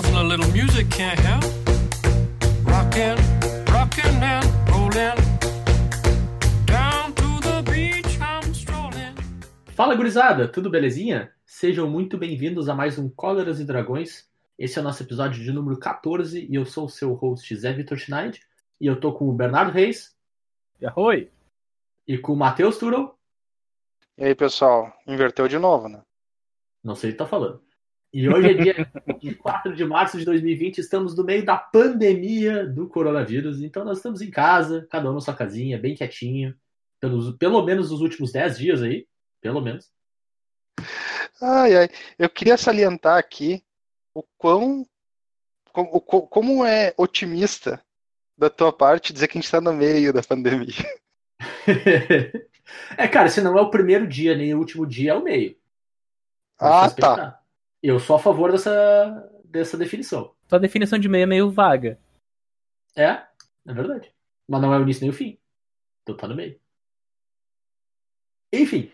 nothing a little music can't help. Rockin', rockin' and rollin'. Down to the beach I'm strolling. Fala gurizada, tudo belezinha? Sejam muito bem-vindos a mais um Cóleras e Dragões. Esse é o nosso episódio de número 14 e eu sou o seu host Zé Vitor Schneid e eu tô com o Bernardo Reis Oi. e com o Matheus Turel. E aí, pessoal, inverteu de novo, né? Não sei o que tá falando. E hoje é dia 24 de março de 2020, estamos no meio da pandemia do coronavírus, então nós estamos em casa, cada um na sua casinha, bem quietinho, pelos, pelo menos nos últimos 10 dias aí, pelo menos. Ai, ai. Eu queria salientar aqui o quão. Como, como é otimista da tua parte dizer que a gente tá no meio da pandemia. é, cara, se não é o primeiro dia nem o último dia, é o meio. Ah, tá. Eu sou a favor dessa, dessa definição. Tua definição de meio é meio vaga. É, é verdade. Mas não é o início nem o fim. Então tá no meio. Enfim.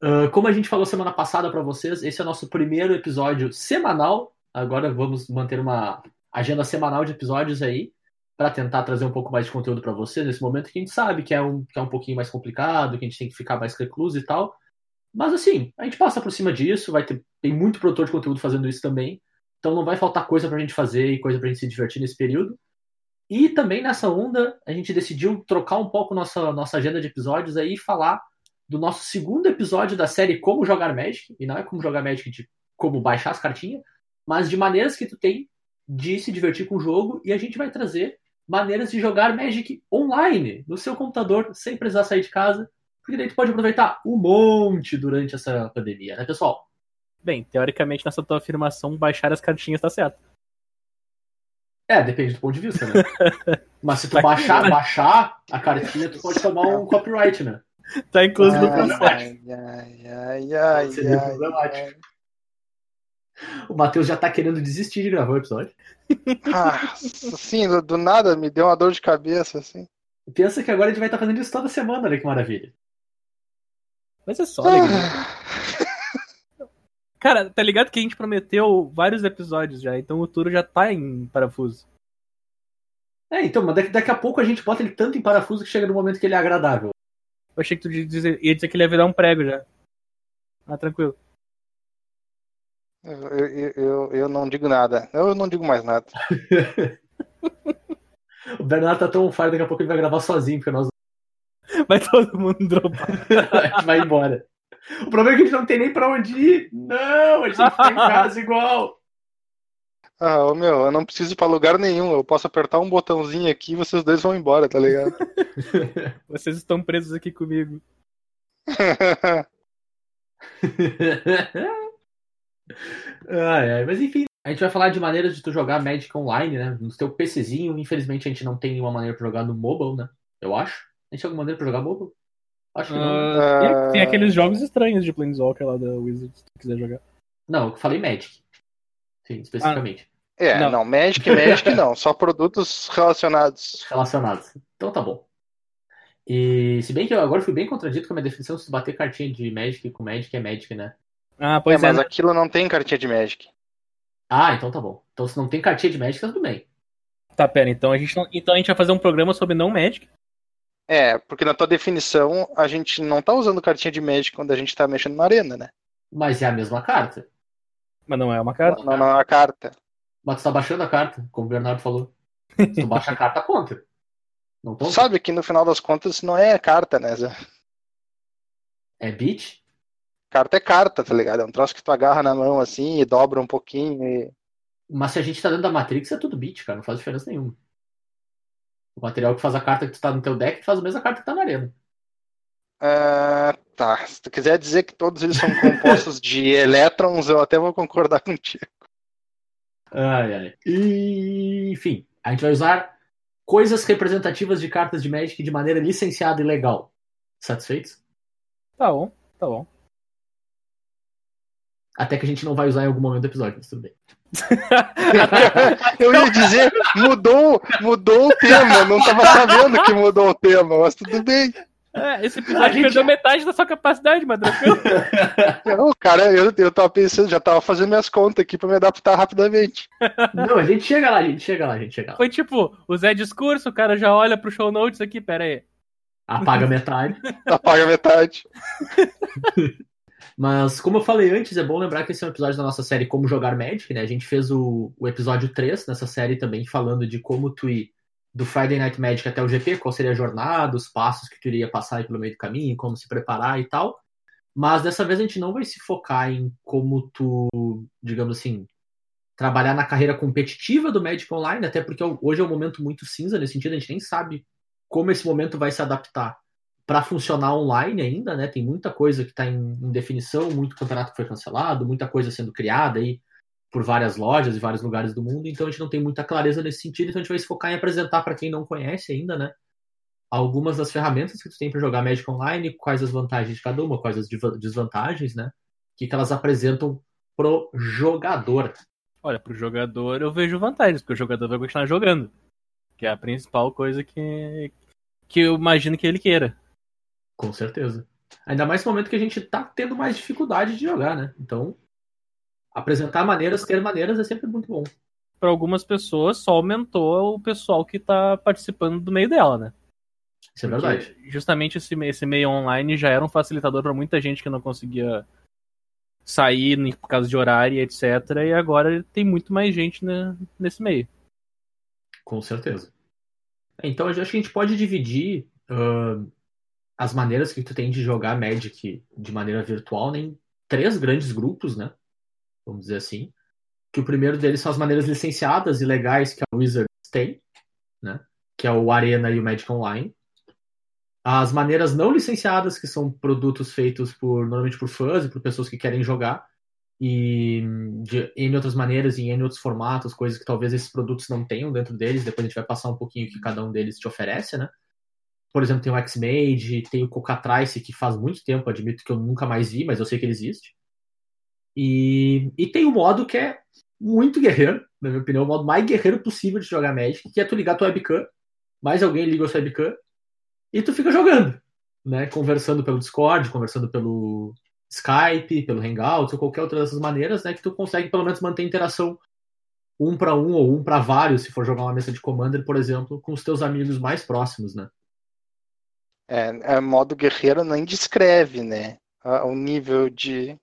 ah, como a gente falou semana passada pra vocês, esse é o nosso primeiro episódio semanal. Agora vamos manter uma agenda semanal de episódios aí pra tentar trazer um pouco mais de conteúdo pra vocês nesse momento que a gente sabe que é um, que é um pouquinho mais complicado, que a gente tem que ficar mais recluso e tal. Mas assim, a gente passa por cima disso, vai ter tem muito produtor de conteúdo fazendo isso também. Então não vai faltar coisa pra gente fazer e coisa pra gente se divertir nesse período. E também nessa onda, a gente decidiu trocar um pouco nossa, nossa agenda de episódios aí e falar do nosso segundo episódio da série Como Jogar Magic. E não é como jogar Magic de como baixar as cartinhas, mas de maneiras que tu tem de se divertir com o jogo. E a gente vai trazer maneiras de jogar Magic online, no seu computador, sem precisar sair de casa. Porque daí tu pode aproveitar um monte durante essa pandemia, né, pessoal? Bem, teoricamente, nessa tua afirmação, baixar as cartinhas tá certo. É, depende do ponto de vista, né? Mas se tu baixar, baixar a cartinha, tu pode tomar um copyright, né? Tá incluso no processo. ai, ai, ai, ai, Seria ai, problemático. ai. O Matheus já tá querendo desistir de gravar o episódio. Ah, assim, do, do nada me deu uma dor de cabeça, assim. Pensa que agora a gente vai estar fazendo isso toda semana, olha que maravilha. Mas é só, alegria. Ah, Cara, tá ligado que a gente prometeu vários episódios já, então o Turo já tá em parafuso. É, então, mas daqui, a pouco a gente bota ele tanto em parafuso que chega no momento que ele é agradável. Eu achei que tu ia dizer, ia dizer que ele ia virar um prego já. Ah, tranquilo. eu, eu, eu, eu não digo nada. Eu não digo mais nada. O Bernardo tá tão fire, daqui a pouco ele vai gravar sozinho, porque nós Vai todo mundo dropar. vai embora. O problema é que a gente não tem nem pra onde ir. Não, a gente tem em casa igual. Ah, ô, meu, eu não preciso ir pra lugar nenhum. Eu posso apertar um botãozinho aqui e vocês dois vão embora, tá ligado? Vocês estão presos aqui comigo. ai, ai, mas enfim, a gente vai falar de maneiras de tu jogar Magic online, né? No teu PCzinho. Infelizmente a gente não tem nenhuma maneira pra jogar no mobile, né? Eu acho. A gente tem alguma maneira pra jogar mobile? Acho que não. Ah, tem, Ah. tem aqueles jogos estranhos de Planeswalker lá da Wizards, se tu quiser jogar. Não, eu falei Magic. Sim, especificamente. É, Não. não. Magic, Magic não. Só produtos relacionados. Relacionados. Então tá bom. E se bem que eu agora fui bem contradito com a minha definição, se tu bater cartinha de Magic com Magic é Magic, né? Ah, É, pois é. mas né? aquilo não tem cartinha de Magic. Ah, então tá bom. Então se não tem cartinha de Magic, tá tudo bem. Tá, pera, então a, gente não... então a gente vai fazer um programa sobre não Magic. É, porque na tua definição, a gente não tá usando cartinha de Magic quando a gente tá mexendo na arena, né? Mas é a mesma carta. Mas não é uma carta. Não, não é uma carta. Mas tu tá baixando a carta, como o Bernardo falou. Se tu baixa a carta, conta. Não Tu conta? sabe que no final das contas não é carta, né, Zé? É beat? Carta é carta, tá ligado? É um troço que tu agarra na mão assim e dobra um pouquinho e. Mas se a gente tá dentro da Matrix, é tudo beat, cara. Não faz diferença nenhuma. O material que faz a carta que tu tá no teu deck faz a mesma carta que tá na arena. Ah, tá. Se tu quiser dizer que todos eles são compostos de elétrons, eu até vou concordar contigo. Ai, ai. E, enfim, a gente vai usar coisas representativas de cartas de Magic de maneira licenciada e legal. Satisfeitos? Tá bom, tá bom. Até que a gente não vai usar em algum momento do episódio, mas tudo bem. Eu ia dizer, mudou, mudou o tema, não tava sabendo que mudou o tema, mas tudo bem. É, esse A episódio gente- perdeu metade da sua capacidade, tranquilo. Não, cara, eu, eu tava pensando, já tava fazendo minhas contas aqui pra me adaptar rapidamente. Não, a gente chega lá, a gente chega lá, a gente chega lá. Foi tipo, o Zé discurso, o cara já olha pro show notes aqui, pera aí. Apaga metade. Apaga metade. Mas, como eu falei antes, é bom lembrar que esse é um episódio da nossa série Como Jogar Magic, né? A gente fez o, o episódio 3 nessa série também, falando de como tu ir do Friday Night Magic até o GP, qual seria a jornada, os passos que tu iria passar pelo meio do caminho, como se preparar e tal. Mas dessa vez a gente não vai se focar em como tu, digamos assim, trabalhar na carreira competitiva do Magic Online, até porque hoje é um momento muito cinza nesse sentido, a gente nem sabe como esse momento vai se adaptar para funcionar online ainda, né? Tem muita coisa que está em, em definição, muito campeonato que foi cancelado, muita coisa sendo criada aí por várias lojas e vários lugares do mundo, então a gente não tem muita clareza nesse sentido, então a gente vai se focar em apresentar para quem não conhece ainda, né? Algumas das ferramentas que tu tem para jogar Magic Online, quais as vantagens de cada uma, quais as desvantagens, né? O que, que elas apresentam pro jogador. Olha, pro jogador eu vejo vantagens, porque o jogador vai continuar jogando. Que é a principal coisa que, que eu imagino que ele queira. Com certeza. Ainda mais no momento que a gente tá tendo mais dificuldade de jogar, né? Então, apresentar maneiras, ter maneiras é sempre muito bom. Para algumas pessoas, só aumentou o pessoal que tá participando do meio dela, né? Isso é Porque verdade. Justamente esse, esse meio online já era um facilitador para muita gente que não conseguia sair por causa de horário, etc. E agora tem muito mais gente né, nesse meio. Com certeza. Então, acho que a gente pode dividir ahn, as maneiras que tu tem de jogar Magic de maneira virtual né, em três grandes grupos, né? Vamos dizer assim. Que o primeiro deles são as maneiras licenciadas e legais que a Wizards tem, né? Que é o Arena e o Magic Online. As maneiras não licenciadas, que são produtos feitos por normalmente por fãs e por pessoas que querem jogar. E de N outras maneiras em N outros formatos, coisas que talvez esses produtos não tenham dentro deles. Depois a gente vai passar um pouquinho o que cada um deles te oferece, né? Por exemplo, tem o X-Made, tem o Cocatrice, que faz muito tempo, admito que eu nunca mais vi, mas eu sei que ele existe. E, e tem o modo que é muito guerreiro, na minha opinião, o modo mais guerreiro possível de jogar Magic, que é tu ligar tua webcam, mais alguém liga a sua webcam, e tu fica jogando, né? Conversando pelo Discord, conversando pelo Skype, pelo Hangouts, ou qualquer outra dessas maneiras, né? Que tu consegue pelo menos manter interação um para um ou um para vários, se for jogar uma mesa de Commander, por exemplo, com os teus amigos mais próximos, né? É, é modo guerreiro nem descreve, né? O nível de,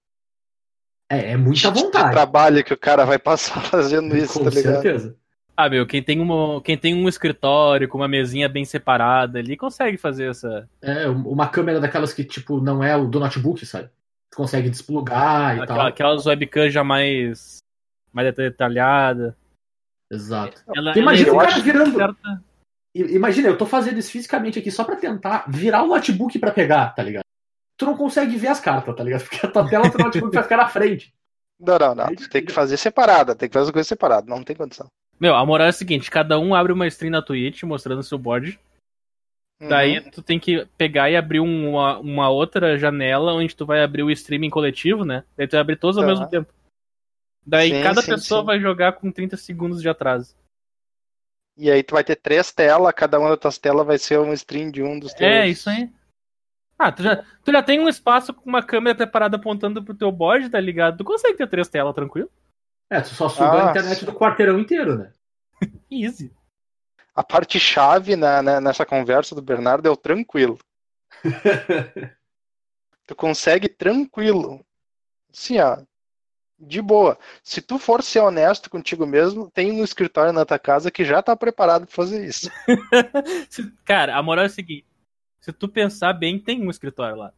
É, é muita de- de vontade. trabalho que o cara vai passar fazendo isso, com tá ligado? certeza. Ah, meu, quem tem, uma, quem tem um escritório com uma mesinha bem separada ali consegue fazer essa. É, uma câmera daquelas que, tipo, não é o do notebook, sabe? Tu consegue desplugar e Aquela, tal. aquelas webcams já mais. mais detalhada. Exato. Ela, imagina o é cara virando. certa- Imagina, eu tô fazendo isso fisicamente aqui só pra tentar virar o notebook pra pegar, tá ligado? Tu não consegue ver as cartas, tá ligado? Porque a tua tela do notebook vai ficar na frente. Não, não, não. Tu tem que fazer separada, tem que fazer as coisas separadas, não tem condição. Meu, a moral é a seguinte: cada um abre uma stream na Twitch mostrando seu board. Daí Uhum. tu tem que pegar e abrir um, uma, uma outra janela onde tu vai abrir o streaming coletivo, né? Daí tu vai abrir todos ao Tá. mesmo tempo. Daí Sim, cada sim, pessoa sim. vai jogar com 30 segundos de atraso. E aí tu vai ter três telas, cada uma das tuas telas vai ser um stream de um dos teus. É, isso aí. Ah, tu já, tu já tem um espaço com uma câmera preparada apontando pro teu board, tá ligado? Tu consegue ter três telas, tranquilo? É, tu só suga a Ah, internet sim. do quarteirão inteiro, né? Easy. A parte chave na, na- nessa conversa do Bernardo é o tranquilo. Tu consegue tranquilo. Assim, ó. De boa. Se tu for ser honesto contigo mesmo, tem um escritório na tua casa que já tá preparado pra fazer isso. Cara, a moral é a seguinte: se tu pensar bem, tem um escritório lá.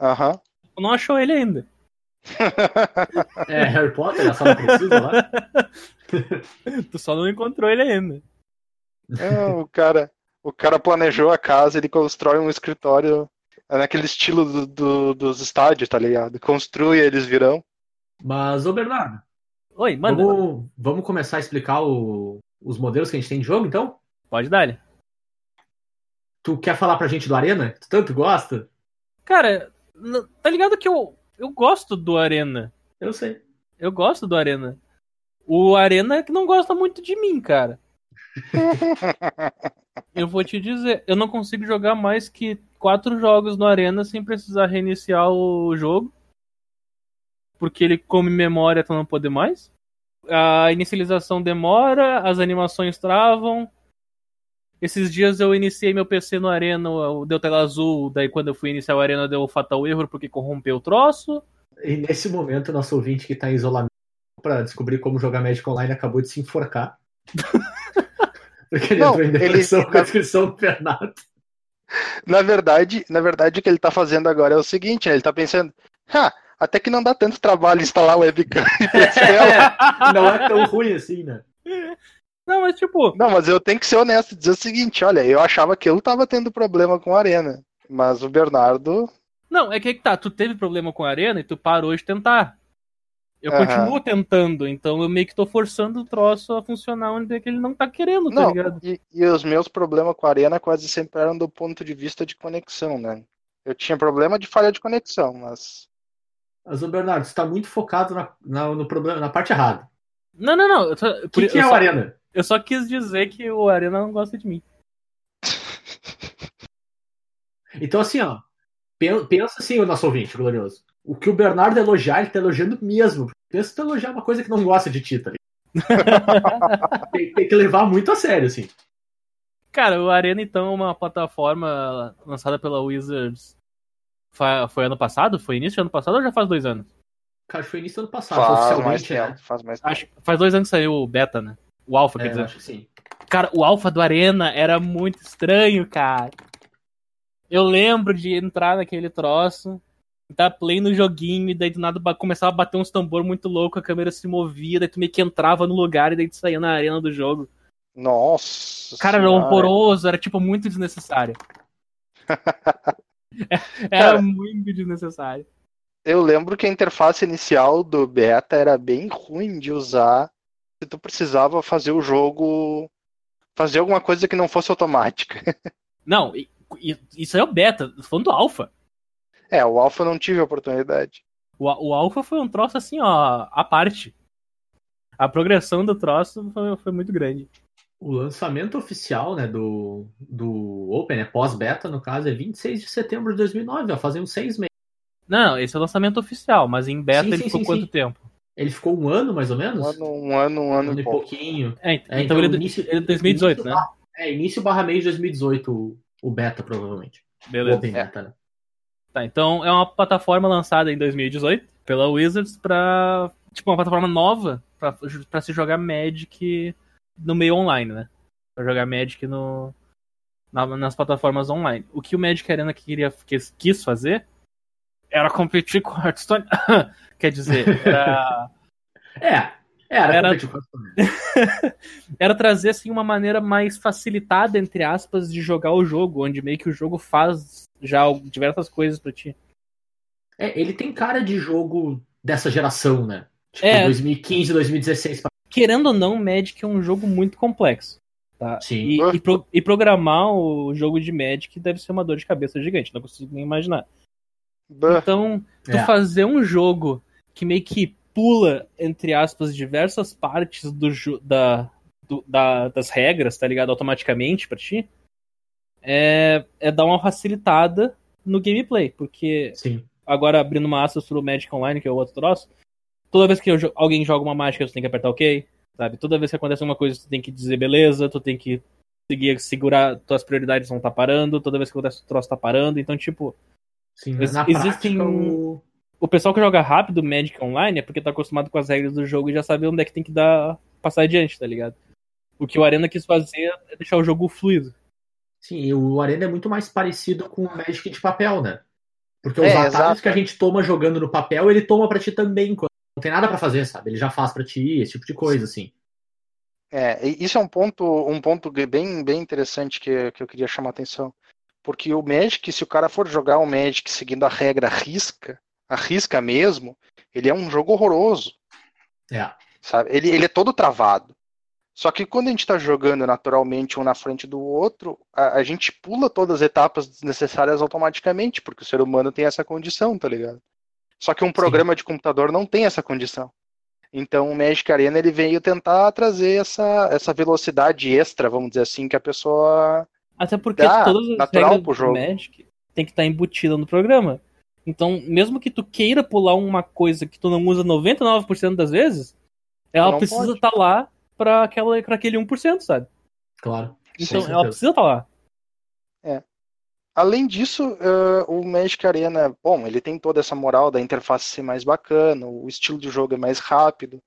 Aham. Tu não achou ele ainda. É, Harry Potter, a sala precisa lá. Tu só não encontrou ele ainda. É, o cara, o cara planejou a casa, ele constrói um escritório é naquele estilo do- do- dos estádios, tá ligado? Construi, eles virão. Mas, ô Bernardo, Oi, manda. vamos, vamos começar a explicar o- os modelos que a gente tem de jogo, então? Pode dar. Tu quer falar pra gente do Arena? Tu tanto gosta? Cara, tá ligado que eu, eu gosto do Arena. Eu sei. Eu gosto do Arena. O Arena é que não gosta muito de mim, cara. Eu vou te dizer, eu não consigo jogar mais que quatro jogos no Arena sem precisar reiniciar o jogo. Porque ele come memória até não poder mais. A inicialização demora, as animações travam. Esses dias eu iniciei meu PC no Arena, deu tela azul, daí quando eu fui iniciar o Arena deu fatal erro porque corrompeu o troço. E nesse momento, nosso ouvinte que tá em isolamento pra descobrir como jogar Magic Online acabou de se enforcar. Porque ele Não, entrou em ele- depressão com a descrição do Bernardo. Na verdade, na verdade, o que ele tá fazendo agora é o seguinte, né? Ele tá pensando, ah, até que não dá tanto trabalho instalar o webcam tela. Não é tão ruim assim, né? Não, mas tipo, Não, mas eu tenho que ser honesto e dizer o seguinte, olha, eu achava que eu tava tendo problema com a Arena, mas o Bernardo, não, é que aí que tá, tu teve problema com a Arena e tu parou de tentar. Eu Aham. continuo tentando, então eu meio que tô forçando o troço a funcionar onde é que ele não tá querendo, tá não, ligado? e, e os meus problemas com a Arena quase sempre eram do ponto de vista de conexão, né? Eu tinha problema de falha de conexão, mas Mas o Bernardo, você tá muito focado na, na- no problema, na parte errada. Não, não, não. Só, O que, que é o só- Arena? Eu só quis dizer que o Arena não gosta de mim. Então, assim, ó. pen- Pensa assim, o nosso ouvinte, glorioso. O que o Bernardo elogiar, ele tá elogiando mesmo. Pensa tu elogiar uma coisa que não gosta de ti, tá tem, tem que levar muito a sério, assim. Cara, o Arena, então, é uma plataforma lançada pela Wizards. Foi ano passado? Foi início do ano passado ou já faz dois anos? Cara, foi início do ano passado, faz mais oficialmente, tempo, né? faz mais tempo. Acho faz dois anos que saiu o beta, né? O Alpha, quer É, eu dizer. acho que sim. Cara, o Alpha do Arena era muito estranho, cara. Eu lembro de entrar naquele troço, dar play no joguinho, e daí do nada começava a bater uns tambor muito louco, a câmera se movia, daí tu meio que entrava no lugar e daí tu saía na arena do jogo. Nossa. Cara, era Senhora. horroroso, era tipo muito desnecessário. É- Era Cara. muito desnecessário. Eu lembro que a interface inicial do beta era bem ruim de usar se tu precisava fazer o jogo fazer alguma coisa que não fosse automática. Não, isso é o beta, falando do Alpha. É, o Alpha não tive a oportunidade. O, o Alpha foi um troço assim, ó, à parte. A progressão do troço foi, foi muito grande. O lançamento oficial, né, do, do Open, né, pós-beta, no caso, é 26 de setembro de 2009, ó, fazem uns seis meses. Não, esse é o lançamento oficial, mas em beta Sim, ele sim, ficou sim, quanto sim. tempo? Ele ficou um ano, mais ou menos? Um ano, um ano, um ano Um e e pouco. pouquinho. É, É, então, então, ele, início- ele é 2018, início né? barra- É, início barra meio de 2018, o, o beta, provavelmente. O Beleza. Open É. Beta, né? Tá, então é uma plataforma lançada em 2018 pela Wizards pra. Tipo, uma plataforma nova pra se jogar Magic no meio online, né? Pra jogar Magic no, na- nas plataformas online. O que o Magic Arena queria, quis, quis fazer era competir com Hearthstone. Quer dizer, era. É, era, Era- era trazer assim uma maneira mais facilitada entre aspas de jogar o jogo, onde meio que o jogo faz já diversas coisas pra ti. É, ele tem cara de jogo dessa geração, né? Tipo, É. 2015, 2016. pra- Querendo ou não, Magic é um jogo muito complexo. Tá? Sim. E, e pro- e programar o jogo de Magic deve ser uma dor de cabeça gigante, não consigo nem imaginar. Bah, Então, tu É. fazer um jogo que meio que pula, entre aspas, diversas partes do, da, do- da- das regras, tá ligado? Automaticamente pra ti, é, é dar uma facilitada no gameplay, porque Sim. agora abrindo uma aspas pro Magic Online, que é o outro troço, toda vez que eu alguém joga uma mágica, tu tem que apertar OK, sabe? Toda vez que acontece uma coisa, tu tem que dizer beleza, tu tem que seguir, segurar, tuas prioridades não tá parando, toda vez que acontece o troço tá parando, então, tipo, Sim, Ex- existem- prática, o... o pessoal que joga rápido Magic Online é porque tá acostumado com as regras do jogo e já sabe onde é que tem que dar, passar adiante, tá ligado? O que o Arena quis fazer é deixar o jogo fluido. Sim, o Arena é muito mais parecido com o Magic de papel, né? Porque É, os atalhos exato. que a gente toma jogando no papel, ele toma pra ti também. quando Não tem nada pra fazer, sabe? Ele já faz pra ti, esse tipo de coisa, assim. É, e isso é um ponto, um ponto bem, bem interessante que, que eu queria chamar a atenção. Porque o Magic, se o cara for jogar o Magic seguindo a regra risca, a risca mesmo, ele é um jogo horroroso, É. sabe? Ele, ele é todo travado. Só que quando a gente está jogando naturalmente um na frente do outro, a, a gente pula todas as etapas desnecessárias automaticamente, porque o ser humano tem essa condição, tá ligado? Só que um programa de computador não tem essa condição. Então o Magic Arena ele veio tentar trazer essa, essa velocidade extra, vamos dizer assim, que a pessoa Até porque Dá, todas as natural regras pro do jogo. Magic tem que estar embutida no programa. Então, mesmo que tu queira pular uma coisa que tu não usa 99% das vezes, ela não precisa estar lá pra, aquela, pra aquele 1%, sabe? Claro. Então, ela precisa estar lá. Além disso, eh, o Magic Arena, bom, ele tem toda essa moral da interface ser mais bacana, o estilo de jogo é mais rápido,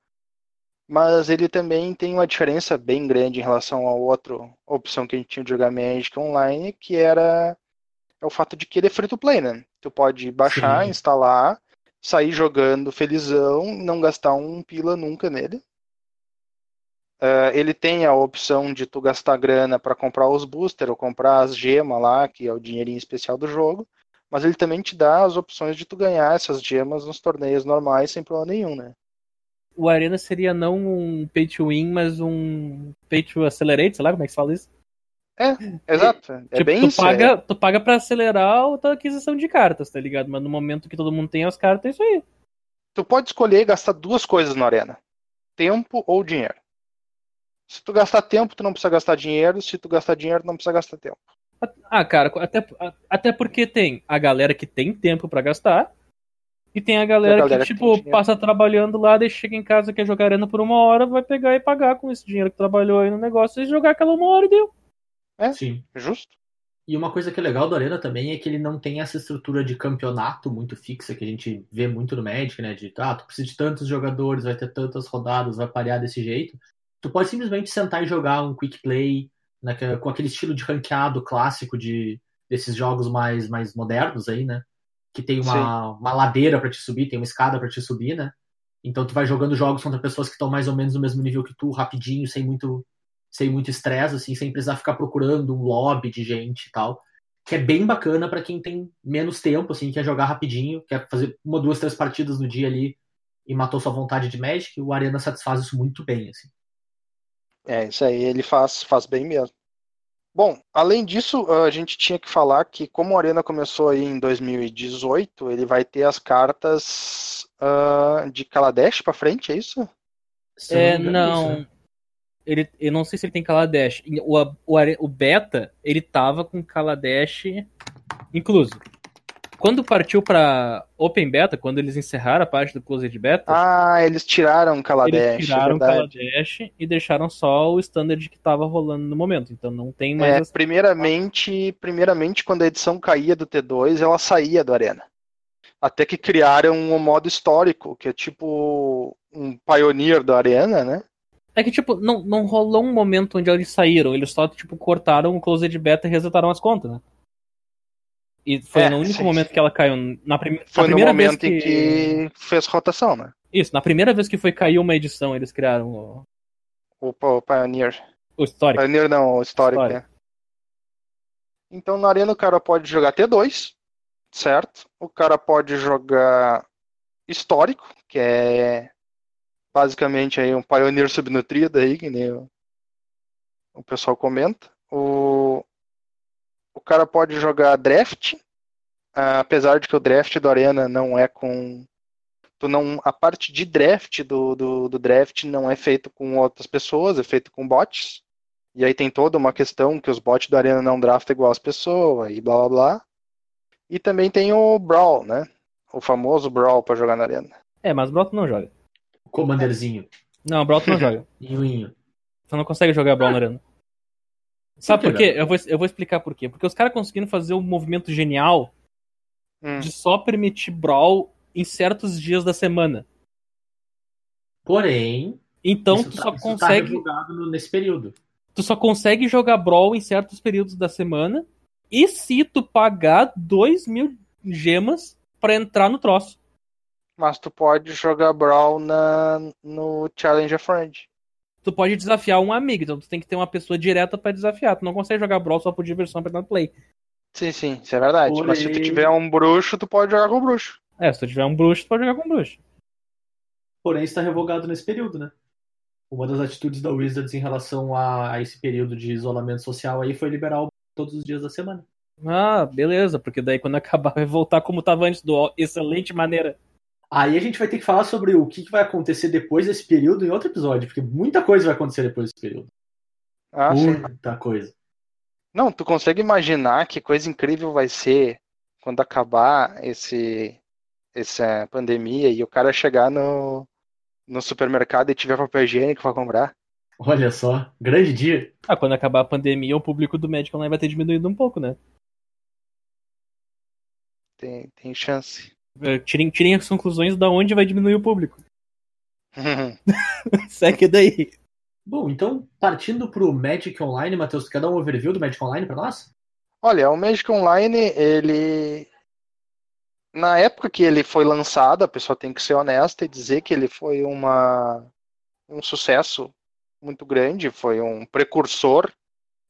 mas ele também tem uma diferença bem grande em relação à outra opção que a gente tinha de jogar Magic online, que era é o fato de que ele é free to play, né? Tu pode baixar, Sim. instalar, sair jogando felizão, não gastar um pila nunca nele. Eh, ele tem a opção de tu gastar grana para comprar os booster ou comprar as gemas lá, que é o dinheirinho especial do jogo, mas ele também te dá as opções de tu ganhar essas gemas nos torneios normais sem problema nenhum, né? O Arena seria não um pay to win, mas um pay to accelerate, sei lá como é que se fala isso. Exato. É tipo, bem tu isso. paga, é- tu paga pra acelerar a tua aquisição de cartas, tá ligado? Mas no momento que todo mundo tem as cartas, é isso aí. Tu pode escolher gastar duas coisas na arena: tempo ou dinheiro. Se tu gastar tempo, tu não precisa gastar dinheiro. Se tu gastar dinheiro, tu não precisa gastar tempo. Ah, cara, até, até porque tem a galera que tem tempo pra gastar. E tem a galera, galera que, que tipo, passa trabalhando lá, daí chega em casa, quer jogar arena por uma hora, vai pegar e pagar com esse dinheiro que trabalhou aí no negócio e jogar aquela uma hora e deu. Sim. Justo? E uma coisa que é legal do Arena também é que ele não tem essa estrutura de campeonato muito fixa que a gente vê muito no Magic, né? De, ah, tu precisa de tantos jogadores, vai ter tantas rodadas, vai parear desse jeito. Tu pode simplesmente sentar e jogar um quick play naque- com aquele estilo de ranqueado clássico de desses jogos mais, mais modernos aí, né? Que tem uma, uma ladeira pra te subir, tem uma escada pra te subir, né? Então tu vai jogando jogos contra pessoas que estão mais ou menos no mesmo nível que tu, rapidinho, sem muito sem muito estresse, assim, sem precisar ficar procurando um lobby de gente e tal. Que é bem bacana pra quem tem menos tempo, assim, quer jogar rapidinho, quer fazer uma, duas, três partidas no dia ali e matou sua vontade de Magic, o Arena satisfaz isso muito bem, assim. É, isso aí ele faz, faz bem mesmo. Bom, além disso, a gente tinha que falar que como o Arena começou aí em 2018, ele vai ter as cartas ah, de Kaladesh pra frente, é isso? É, me engano, isso, não. né? Ele, eu não sei se ele tem Kaladesh. O, o, o beta, ele tava com Kaladesh incluso. Quando partiu pra Open Beta, quando eles encerraram a parte do Closed Beta, Ah, eles tiraram Kaladesh, eles tiraram é o verdade. Kaladesh e deixaram só o standard que tava rolando no momento. Então não tem mais É, essa- primeiramente, primeiramente, quando a edição caía do T2, ela saía do Arena. Até que criaram um modo histórico, que é tipo um pioneer da Arena, né? É que, tipo, não, não rolou um momento onde eles saíram, eles só, tipo, cortaram o Closed Beta e resetaram as contas, né? E foi É, no único sim, momento sim. que ela caiu. Na, prime... Foi na no primeira momento vez em que fez rotação, né? Isso, na primeira vez que foi cair uma edição, eles criaram o, O, o Pioneer. o histórico. Pioneer não, o histórico, Histórico. né? Então na Arena o cara pode jogar T2, certo? O cara pode jogar histórico, que é basicamente aí um Pioneer subnutrido aí, que nem o, o pessoal comenta. O, o cara pode jogar draft, apesar de que o draft do Arena não é com. Tu não, a parte de draft do, do, do draft não é feito com outras pessoas, é feito com bots. E aí tem toda uma questão que os bots do Arena não draftam igual as pessoas e blá blá blá. E também tem o Brawl, né? O famoso Brawl pra jogar na Arena. É, mas o Brawl tu não joga. O Commanderzinho. Não, o Brawl tu não joga. Inhuinho. Tu não consegue jogar Brawl na arena. Sabe Por quê? Eu vou, eu vou explicar por quê. Porque os caras conseguiram fazer um movimento genial Hum. de só permitir Brawl em certos dias da semana. Porém, Então tu tá, só tá consegue. no- nesse período. tu só consegue jogar Brawl em certos períodos da semana. E se tu pagar 2 mil gemas pra entrar no troço. Mas tu pode jogar Brawl na, no Challenge a Friend. Tu pode desafiar um amigo, então tu tem que ter uma pessoa direta pra desafiar. Tu não consegue jogar Brawl só por diversão pra dar play. Sim, sim, isso é verdade. Mas se tu tiver um bruxo, tu pode jogar com o bruxo. É, se tu tiver um bruxo, tu pode jogar com um bruxo. Porém, está revogado nesse período, né? Uma das atitudes da Wizards em relação a, a esse período de isolamento social aí foi liberar o todos os dias da semana. Ah, beleza, porque daí quando acabar vai voltar como tava antes, do excelente maneira. Aí a gente vai ter que falar sobre o que vai acontecer depois desse período em outro episódio, porque muita coisa vai acontecer depois desse período. Ah, sim. muita coisa. Não, tu consegue imaginar que coisa incrível vai ser quando acabar esse essa pandemia e o cara chegar no, no supermercado e tiver papel higiênico pra comprar? Olha só, grande dia. Ah, quando acabar a pandemia, o público do Magic Online vai ter diminuído um pouco, né? Tem, tem chance. Eh, Tirem, tirem as conclusões da onde vai diminuir o público. Segue daí. Bom, então, partindo pro Magic Online, Matheus, tu quer dar um overview do Magic Online pra nós? Olha, o Magic Online, ele. Na época que ele foi lançado, a pessoa tem que ser honesta e dizer que ele foi uma... um sucesso muito grande, foi um precursor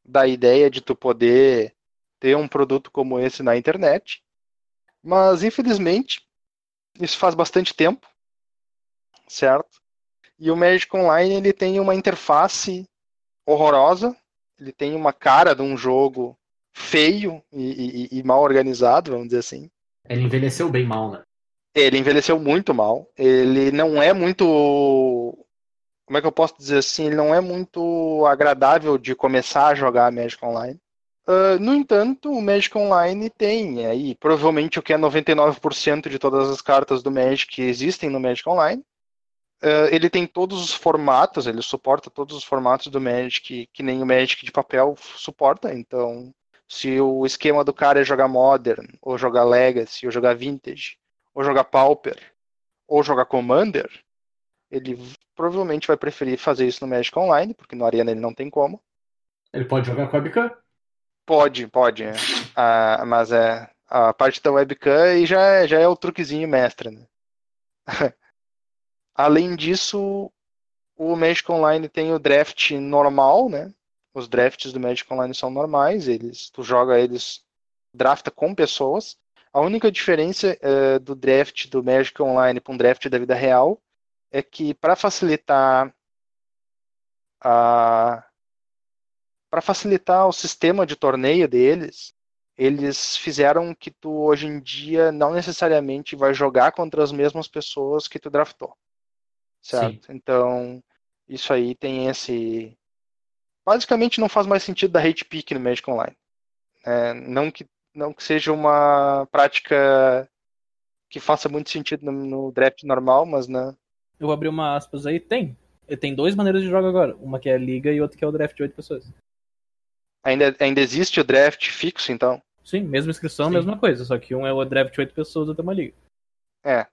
da ideia de tu poder ter um produto como esse na internet. Mas, infelizmente, isso faz bastante tempo, certo? E o Magic Online ele tem uma interface horrorosa, ele tem uma cara de um jogo feio e, e- e mal organizado, vamos dizer assim. Ele envelheceu bem mal, né? Ele envelheceu muito mal. Ele não é muito. Como é que eu posso dizer assim? Ele não é muito agradável de começar a jogar Magic Online. Ah, no entanto, o Magic Online tem aí provavelmente o que é 99% de todas as cartas do Magic que existem no Magic Online. Ah, ele tem todos os formatos, ele suporta todos os formatos do Magic que, nem o Magic de papel suporta. Então, se o esquema do cara é jogar Modern, ou jogar Legacy, ou jogar Vintage, ou jogar Pauper, ou jogar Commander, ele provavelmente vai preferir fazer isso no Magic Online, porque no Arena ele não tem como. Ele pode jogar com webcam? Pode, pode. Ah, mas é a parte da webcam e já, é- já é o truquezinho mestre, né? Além disso, o Magic Online tem o draft normal, né? Os drafts do Magic Online são normais, eles, tu joga eles, drafta com pessoas. A única diferença eh, do draft do Magic Online para um draft da vida real é que para facilitar a para facilitar o sistema de torneio deles, eles fizeram que tu hoje em dia não necessariamente vai jogar contra as mesmas pessoas que tu draftou. Certo? Então, isso aí tem esse. Basicamente não faz mais sentido dar hate pick no Magic Online. É, não, que, não que seja uma prática que faça muito sentido no, no draft normal, mas né, Eu vou abrir uma aspas aí. Tem. Tem duas maneiras de jogar agora. Uma que é a liga e outra que é o draft de oito pessoas. Ainda, ainda existe o draft fixo, então. Sim, mesma inscrição, Sim. mesma coisa. Só que um é o draft de oito pessoas, outro é uma liga. É.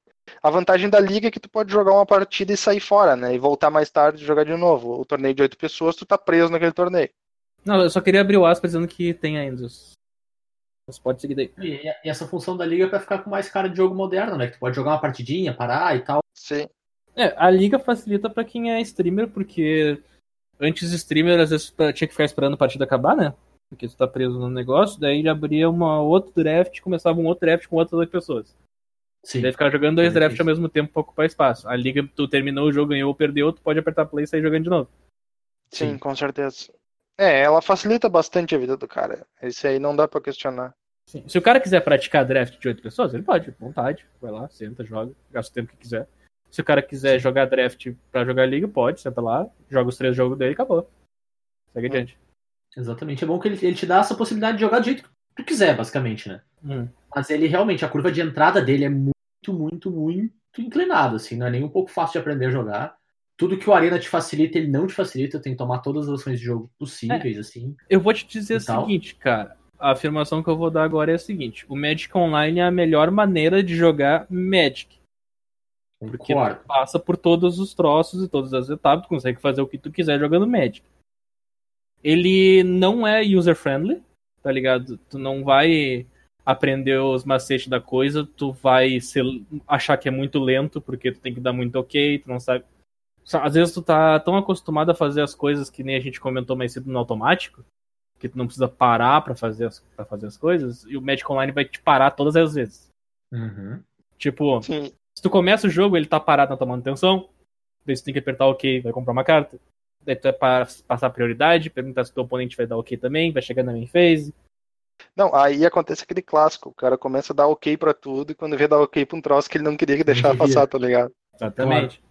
A vantagem da liga é que tu pode jogar uma partida e sair fora, né? E voltar mais tarde e jogar de novo. O torneio de oito pessoas, tu tá preso naquele torneio. Não, eu só queria abrir o aspas dizendo que tem ainda. os- Mas pode seguir daí. E, e essa função da liga é pra ficar com mais cara de jogo moderno, né? Que tu pode jogar uma partidinha, parar e tal. Sim. É, a liga facilita pra quem é streamer, porque antes streamer às vezes pra- tinha que ficar esperando a partida acabar, né? Porque tu tá preso no negócio, daí ele abria uma outro draft, começava um outro draft com outras oito pessoas. Sim. Daí ficava jogando dois É drafts ao mesmo tempo pra ocupar espaço. A liga, tu terminou o jogo, ganhou ou perdeu, tu pode apertar play e sair jogando de novo. Sim, Sim. com certeza. É, ela facilita bastante a vida do cara. Esse aí não dá pra questionar. Sim. Se o cara quiser praticar draft de oito pessoas, ele pode, vontade. Vai lá, senta, joga, gasta o tempo que quiser. Se o cara quiser jogar draft pra jogar liga, pode, senta lá, joga os três jogos dele e acabou. Segue adiante. Exatamente. É bom que ele, ele te dá essa possibilidade de jogar do jeito que tu quiser, basicamente, né? Hum. Mas ele realmente, a curva de entrada dele é muito, muito, muito inclinada, assim, não é nem um pouco fácil de aprender a jogar. Tudo que o Arena te facilita, ele não te facilita, tem que tomar todas as ações de jogo possíveis, assim. Eu vou te dizer o seguinte, cara. A afirmação que eu vou dar agora é a seguinte: o Magic Online é a melhor maneira de jogar Magic. Porque Concordo. tu passa por todos os troços e todas as etapas, tu consegue fazer o que tu quiser jogando Magic. Ele não é user-friendly, tá ligado? Tu não vai aprender os macetes da coisa, tu vai ser- achar que é muito lento, porque tu tem que dar muito ok, tu não sabe. Às vezes tu tá tão acostumado a fazer as coisas que nem a gente comentou mais cedo no automático, que tu não precisa parar pra fazer as, pra fazer as coisas, e o Magic Online vai te parar todas as vezes. Uhum. Tipo, Sim. Se tu começa o jogo, ele tá parado na tua manutenção, daí tu tem que apertar OK, vai comprar uma carta. Daí tu vai pa- passar prioridade, perguntar se teu oponente vai dar OK também, vai chegar na main phase. Não, aí acontece aquele clássico, o cara começa a dar ok pra tudo e quando vê dar ok pra um troço que ele não queria deixar queria. passar, tá ligado? Exatamente.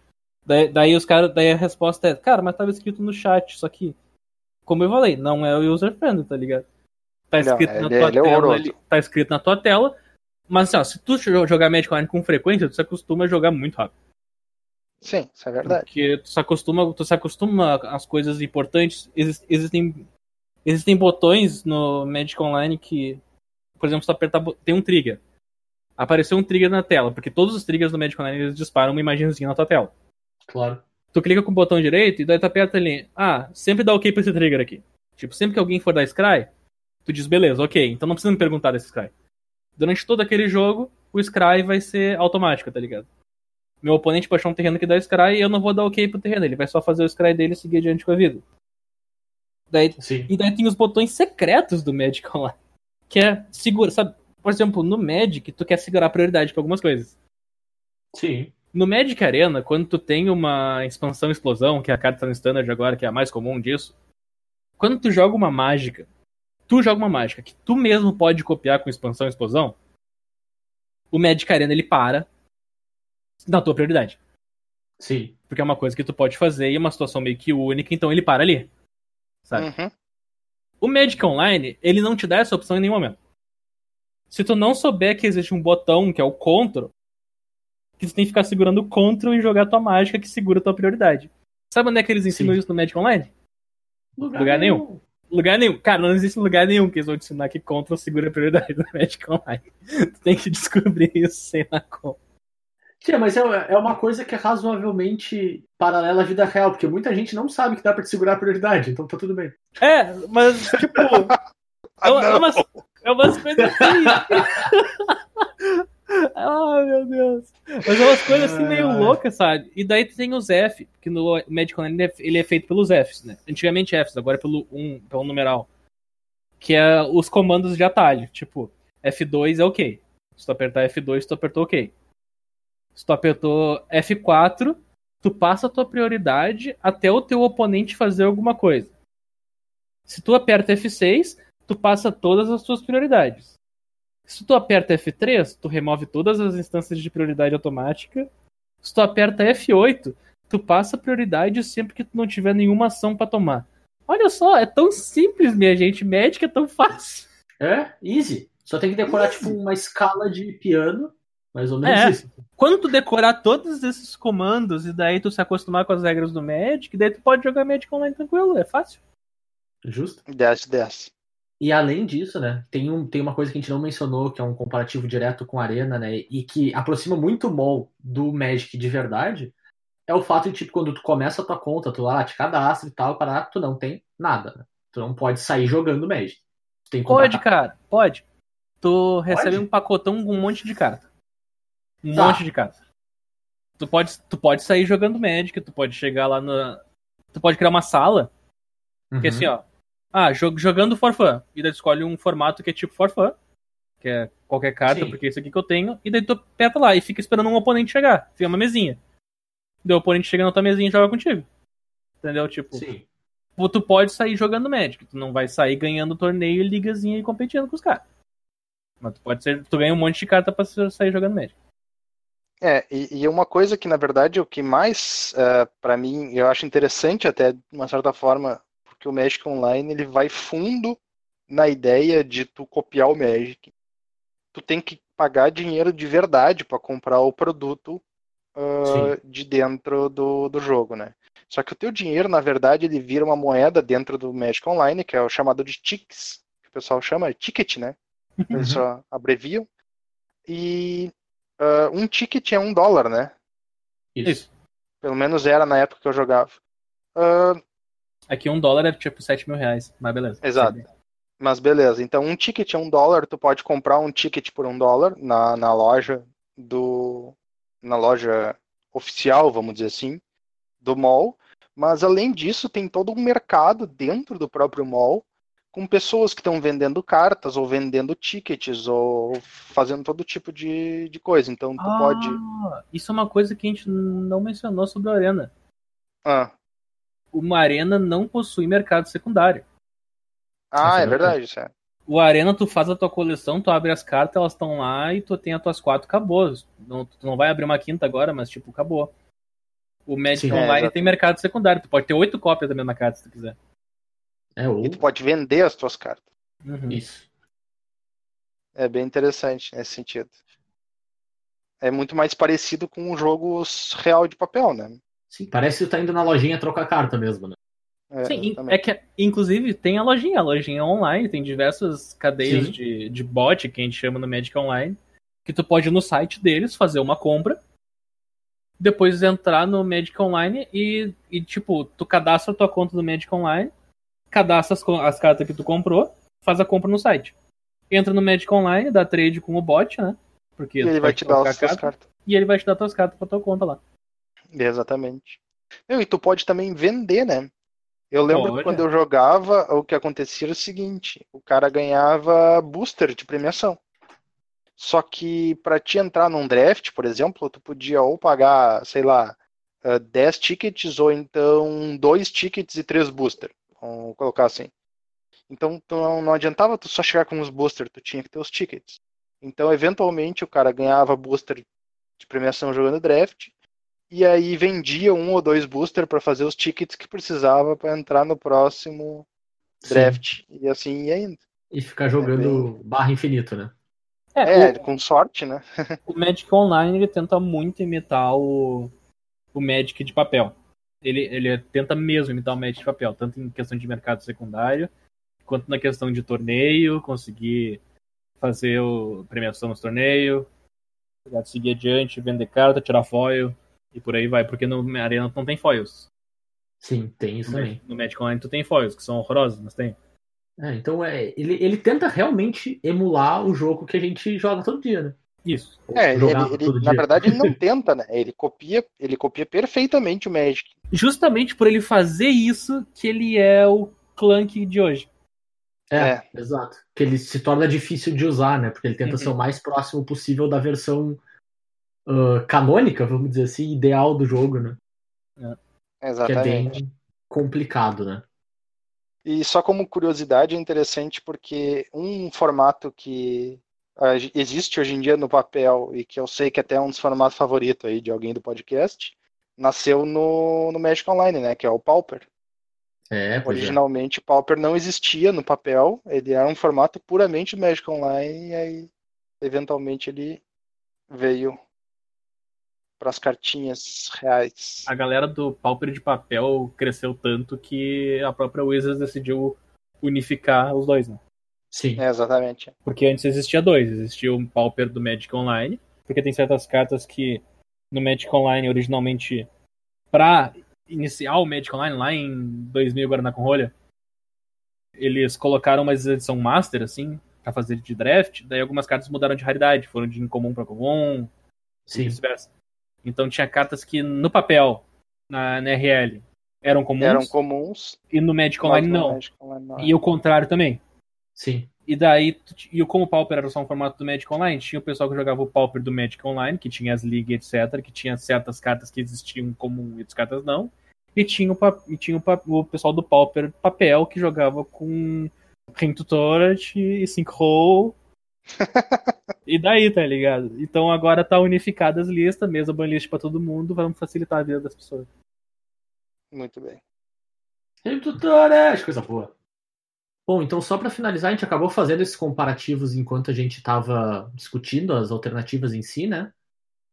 Daí, daí os caras, daí a resposta é, cara, mas tava escrito no chat, isso aqui. Como eu falei, não é o user friendly, tá ligado? Tá Não, escrito na ele- tua ele é tela, tá escrito na tua tela, mas assim, ó, se tu jo- jogar Magic Online com frequência, tu se acostuma a jogar muito rápido. Sim, isso é verdade. Porque tu se acostuma, tu se acostuma às coisas importantes. Exis- existem, existem botões no Magic Online que, por exemplo, se tu apertar, tem um trigger. Apareceu um trigger na tela, porque todos os triggers do Magic Online eles disparam uma imagenzinha na tua tela. Claro. Tu clica com o botão direito e daí tu aperta ali. Ah, sempre dá ok pra esse trigger aqui. Tipo, sempre que alguém for dar Scry, tu diz, beleza, ok, então não precisa me perguntar desse Scry. Durante todo aquele jogo, o Scry vai ser automático, tá ligado? Meu oponente baixou um terreno que dá Scry e eu não vou dar ok pro terreno, ele vai só fazer o Scry dele e seguir adiante com a vida. Daí, Sim. e daí tem os botões secretos do Magic Online. Que é segura, sabe? Por exemplo, no Magic, tu quer segurar prioridade pra algumas coisas. Sim. No Magic Arena, quando tu tem uma expansão explosão, que é a carta tá no standard agora, que é a mais comum disso, quando tu joga uma mágica, tu joga uma mágica que tu mesmo pode copiar com expansão explosão, o Magic Arena ele para na tua prioridade. Sim. Porque é uma coisa que tu pode fazer e é uma situação meio que única, então ele para ali. Sabe? Uhum. O Magic Online, ele não te dá essa opção em nenhum momento. Se tu não souber que existe um botão que é o Ctrl, que tu tem que ficar segurando o Ctrl e jogar tua mágica que segura a tua prioridade. Sabe onde é que eles ensinam Sim. isso no Magic Online? Lugar nenhum. Lugar nenhum. Cara, não existe lugar nenhum que eles vão te ensinar que Ctrl segura a prioridade no Magic Online. Tu tem que descobrir isso sem na conta. Tia, mas é, é uma coisa que é razoavelmente paralela à vida real, porque muita gente não sabe que dá pra te segurar a prioridade, então tá tudo bem. É, mas, tipo. é, uma- é umas, é umas coisas assim. Ai, meu Deus. Mas é umas coisas assim meio loucas, sabe? E daí tem os F, que no Magic Online ele é, ele é feito pelos Fs, né? Antigamente Fs, agora é pelo, um, pelo numeral. Que é os comandos de atalho. Tipo, F2 é ok. Se tu apertar F2, tu apertou ok. Se tu apertou F4, tu passa a tua prioridade até o teu oponente fazer alguma coisa. Se tu aperta F6, tu passa todas as tuas prioridades. Se tu aperta F3, tu remove todas as instâncias de prioridade automática. Se tu aperta F8, tu passa a prioridade sempre que tu não tiver nenhuma ação pra tomar. Olha só, é tão simples, minha gente. Magic é tão fácil. É, easy. Só tem que decorar, tipo, uma escala de piano, mais ou menos É. isso. Quando tu decorar todos esses comandos e daí tu se acostumar com as regras do Magic, daí tu pode jogar Magic online tranquilo, é fácil. Justo. 10 de 10. E além disso, né, tem, um, tem uma coisa que a gente não mencionou, que é um comparativo direto com a Arena, né, e que aproxima muito o MOL do Magic de verdade, é o fato de, tipo, quando tu começa a tua conta, tu lá te cadastra e tal, para tu não tem nada, né? Tu não pode sair jogando Magic. Pode, cara, pode. Tu recebe Pode? um pacotão com um monte de carta. Um Tá. monte de carta. Tu pode, tu pode sair jogando Magic, tu pode chegar lá na. Tu pode criar uma sala, que Uhum. assim, ó. Ah, jo- jogando for fun. E daí tu escolhe um formato que é tipo for fun. Que é qualquer carta, Sim. porque é isso aqui que eu tenho. E daí tu aperta lá e fica esperando um oponente chegar. Fica uma mesinha. Daí o oponente chega na tua mesinha e joga contigo. Entendeu? Tipo, Sim. tu pode sair jogando Magic. Tu não vai sair ganhando torneio, ligazinha e competindo com os caras. Mas tu pode ser. Tu ganha um monte de carta pra sair jogando Magic. É, e, e uma coisa que, na verdade, o que mais, é, para mim, eu acho interessante até, de uma certa forma, porque o Magic Online, ele vai fundo na ideia de tu copiar o Magic. Tu tem que pagar dinheiro de verdade para comprar o produto ah, de dentro do, do jogo, né? Só que o teu dinheiro, na verdade, ele vira uma moeda dentro do Magic Online, que é o chamado de tickets, que o pessoal chama de ticket, né? Eles só abreviam. E ah, um ticket é um dólar, né? Isso. Pelo menos era na época que eu jogava. Ah, Aqui um dólar é tipo 7 mil reais. Mas beleza. Exato. mas beleza. Então um ticket é um dólar, tu pode comprar um ticket por um dólar na, na loja do. na loja oficial, vamos dizer assim, do mall. Mas além disso, tem todo um mercado dentro do próprio mall com pessoas que estão vendendo cartas ou vendendo tickets ou fazendo todo tipo de, de coisa. Então tu Ah, pode. Isso é uma coisa que a gente não mencionou sobre a Arena. Ah, Uma Arena não possui mercado secundário. ah é é verdade, isso é. O Arena, tu faz a tua coleção, tu abre as cartas, elas estão lá e tu tem as tuas quatro, acabou. Não, tu não vai abrir uma quinta agora, mas tipo, acabou. O Magic Sim. É, Online exatamente. tem mercado secundário, tu pode ter oito cópias da mesma carta se tu quiser. É, ou... E tu pode vender as tuas cartas. Uhum. Isso. É bem interessante nesse sentido. É muito mais parecido com um jogo real de papel, né? Sim, parece que tu tá indo na lojinha trocar carta mesmo, né? É, Sim, exatamente. é que, inclusive, tem a lojinha, a lojinha online, tem diversas cadeias Sim. de, de bot, que a gente chama no Magic Online, que tu pode ir no site deles, fazer uma compra, depois entrar no Magic Online e, e tipo, tu cadastra a tua conta do Magic Online, cadastra as, as cartas que tu comprou, faz a compra no site. Entra no Magic Online, dá trade com o bot, né? Porque E ele vai te dar as suas carta, cartas. E ele vai te dar tuas cartas pra tua conta lá. Exatamente. Meu, e tu pode também vender, né? Eu lembro quando eu jogava, o que acontecia era o seguinte: o cara ganhava booster de premiação. Só que para te entrar num draft, por exemplo, tu podia ou pagar, sei lá, eh, 10 tickets ou então dois tickets e três booster. Vamos colocar assim. Então não adiantava tu só chegar com os boosters, tu tinha que ter os tickets. Então, eventualmente, o cara ganhava booster de premiação jogando draft e aí vendia um ou dois booster para fazer os tickets que precisava para entrar no próximo Sim. draft e assim ia indo. E ficar jogando barra infinito, né? É, o- com sorte, né? O Magic Online ele tenta muito imitar o, o Magic de papel. Ele, ele tenta mesmo imitar o Magic de papel, tanto em questão de mercado secundário, quanto na questão de torneio, conseguir fazer o premiação nos torneios, seguir adiante, vender carta, tirar foil e por aí vai, porque no Arena não tem foils. Sim, tem isso No, também. no Magic Online tu tem foils, que são horrorosos, mas tem. É, então é, ele, ele tenta realmente emular o jogo que a gente joga todo dia, né? Isso. É, ele, ele- na verdade ele não tenta, né? Ele copia, ele copia perfeitamente o Magic. Justamente por ele fazer isso que ele é o Clank de hoje. É, É. exato. Que ele se torna difícil de usar, né? Porque ele tenta Uhum. ser o mais próximo possível da versão ah, canônica, vamos dizer assim, ideal do jogo, né? Que é Exatamente. bem complicado, né? E só como curiosidade é interessante porque um formato que existe hoje em dia no papel e que eu sei que até é um dos formatos favoritos aí de alguém do podcast, nasceu no, no Magic Online, né? Que é o Pauper. É, é. Originalmente o Pauper não existia no papel, ele era um formato puramente Magic Online e aí eventualmente ele veio para as cartinhas reais. a galera do Pauper de papel cresceu tanto que a própria Wizards decidiu unificar os dois, né? Sim. É, exatamente. Porque antes existia dois, existia o Pauper do Magic Online, porque tem certas cartas que no Magic Online originalmente pra iniciar o Magic Online lá em 2000 Guaraná com rolha, eles colocaram uma edição master assim pra fazer de draft, daí algumas cartas mudaram de raridade, foram de incomum pra comum, e Sim. vice-versa. Então tinha cartas que no papel, na, na RL, eram comuns, Eram comuns. e no Magic Online não. Magic Online não. E o contrário também. Sim. E daí, e como o Pauper era só um formato do Magic Online, tinha o pessoal que jogava o Pauper do Magic Online, que tinha as ligas, etc., que tinha certas cartas que existiam comum e outras cartas não. E tinha o, e tinha o, o pessoal do Pauper papel, que jogava com Ring Tutorat e Synchro. e daí, tá ligado? Então agora tá unificada as listas, mesa banlist pra todo mundo, vamos facilitar a vida das pessoas. Muito bem. Tutoras, coisa boa. Bom, então só para finalizar, a gente acabou fazendo esses comparativos enquanto a gente estava discutindo as alternativas em si, né?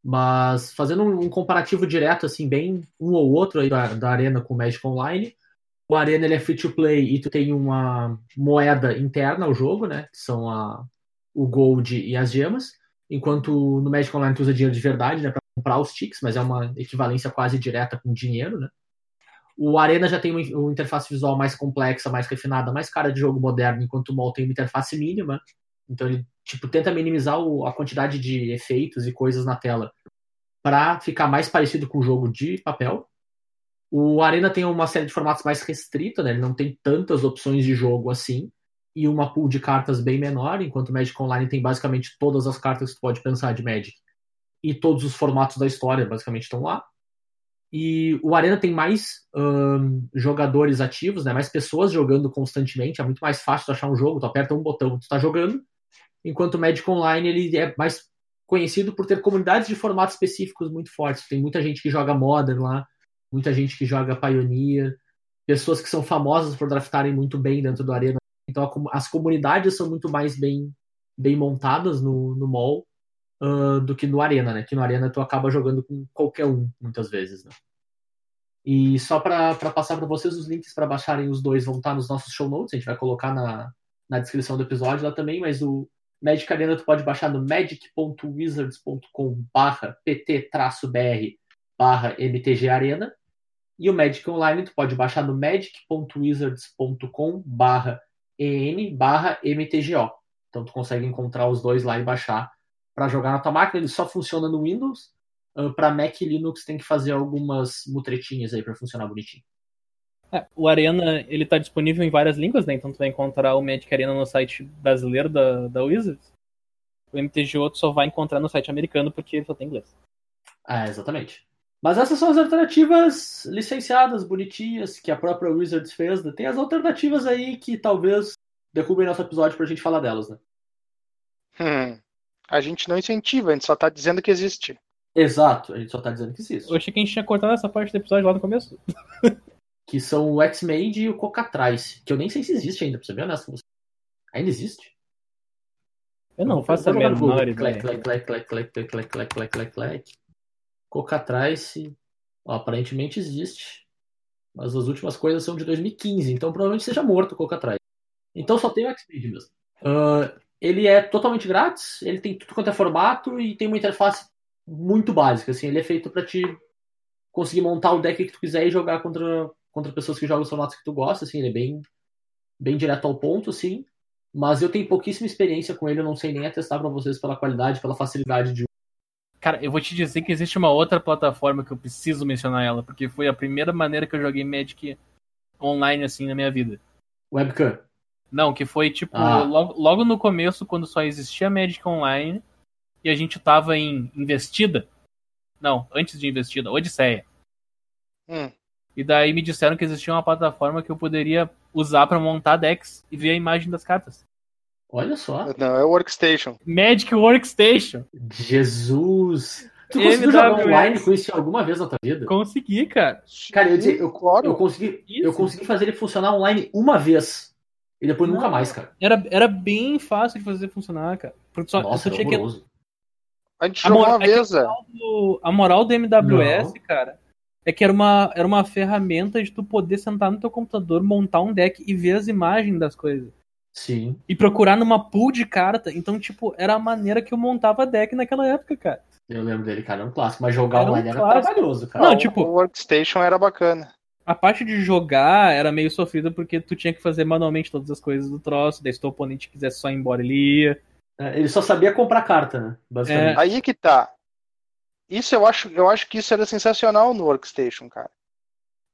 Mas fazendo um um comparativo direto, assim, bem um ou outro aí da, da Arena com o Magic Online. O Arena ele é free to play e tu tem uma moeda interna ao jogo, né? Que são a, o Gold e as gemas. Enquanto no Magic Online tu usa dinheiro de verdade, né? Para comprar os ticks, mas é uma equivalência quase direta com dinheiro, né? O Arena já tem uma, interface visual mais complexa, mais refinada, mais cara de jogo moderno, enquanto o MOL tem uma interface mínima. Então ele tipo tenta minimizar o- a quantidade de efeitos e coisas na tela para ficar mais parecido com o jogo de papel. O Arena tem uma série de formatos mais restrita, né? Ele não tem tantas opções de jogo assim e uma pool de cartas bem menor, enquanto o Magic Online tem basicamente todas as cartas que tu pode pensar de Magic e todos os formatos da história basicamente estão lá. E o Arena tem mais ahn, jogadores ativos, né? Mais pessoas jogando constantemente. É muito mais fácil tu achar um jogo. Tu aperta um botão, tu tá jogando. Enquanto o Magic Online ele é mais conhecido por ter comunidades de formatos específicos muito fortes. Tem muita gente que joga Modern lá, muita gente que joga Pioneer, pessoas que são famosas por draftarem muito bem dentro do Arena. Então a as comunidades são muito mais bem, bem montadas no, no mall ah, do que no Arena, né? Que no Arena tu acaba jogando com qualquer um, muitas vezes, né? E só para passar para vocês os links para baixarem os dois vão estar nos nossos show notes, a gente vai colocar na, na descrição do episódio lá também, mas o Magic Arena tu pode baixar no magic.wizards.com barra pt-br barra mtg arena e o Magic Online tu pode baixar no magic.wizards.com barra en barra mtgo. Então tu consegue encontrar os dois lá e baixar para jogar na tua máquina. Ele só funciona no Windows. para Mac e Linux tem que fazer algumas mutretinhas aí para funcionar bonitinho. É, o Arena, ele tá disponível em várias línguas, né? Então tu vai encontrar o Magic Arena no site brasileiro da, da Wizards. O MTGO tu só vai encontrar no site americano porque só tem inglês. Ah, exatamente. Mas essas são as alternativas licenciadas, bonitinhas, que a própria Wizards fez. né? Tem as alternativas aí que talvez derrubem nosso episódio pra gente falar delas, né? Hum. A gente não incentiva, a gente só tá dizendo que existe. Exato, a gente só tá dizendo que existe. Eu achei que a gente tinha cortado essa parte do episódio lá no começo. Que são o X-Made e o Cocatrice, que eu nem sei se existe ainda, pra ser bem honesto com você. Ainda existe? Eu não faço a menor ideia. Clac, clac, clac, clac, clac, clac, clac, clac, clac, clac. Cocatrice, ó, aparentemente existe. Mas as últimas coisas são de 2015, então provavelmente seja morto o Cocatrice. Então só tem o X-Made mesmo. Ah, ele é totalmente grátis, ele tem tudo quanto é formato e tem uma interface muito básica. Assim, ele é feito para te conseguir montar o deck que tu quiser e jogar contra, contra pessoas que jogam os formatos que tu gosta. Assim, ele é bem, bem direto ao ponto, assim. Mas eu tenho pouquíssima experiência com ele, eu não sei nem atestar para vocês pela qualidade, pela facilidade de Cara, eu vou te dizer que existe uma outra plataforma que eu preciso mencionar ela, porque foi a primeira maneira que eu joguei Magic online assim na minha vida. webcam. Não, que foi tipo Ah. logo, logo no começo, quando só existia Magic Online e a gente tava em Investida. Não, antes de Investida, Odisseia. Hum. E daí me disseram que existia uma plataforma que eu poderia usar pra montar decks e ver a imagem das cartas. Olha só. Não, é o Workstation. Magic Workstation. Jesus. Tu conseguiu jogar online com isso alguma vez na tua vida? Consegui, cara. Cara, eu, dizer, eu, claro. eu consegui, Isso. eu consegui fazer ele funcionar online uma vez. E depois nunca Não. mais, cara. Era, era bem fácil de fazer funcionar, cara. Porque só, Nossa, só tinha que. A gente A jogou moral- uma é vez, é. o- a moral do MWS, Não. cara, é que era uma, era uma ferramenta de tu poder sentar no teu computador, montar um deck e ver as imagens das coisas. Sim. E procurar numa pool de carta. Então, tipo, era a maneira que eu montava deck naquela época, cara. Eu lembro dele, cara. Era um clássico. Mas jogar Era um era trabalhoso, cara. Não, o- tipo- O Workstation era bacana. A parte de jogar era meio sofrida porque tu tinha que fazer manualmente todas as coisas do troço. Daí se teu oponente quisesse só ir embora, ele ia. É, Ele só sabia comprar carta, né? Basicamente. Aí que tá. Isso eu acho, eu acho que isso era sensacional no Workstation, cara.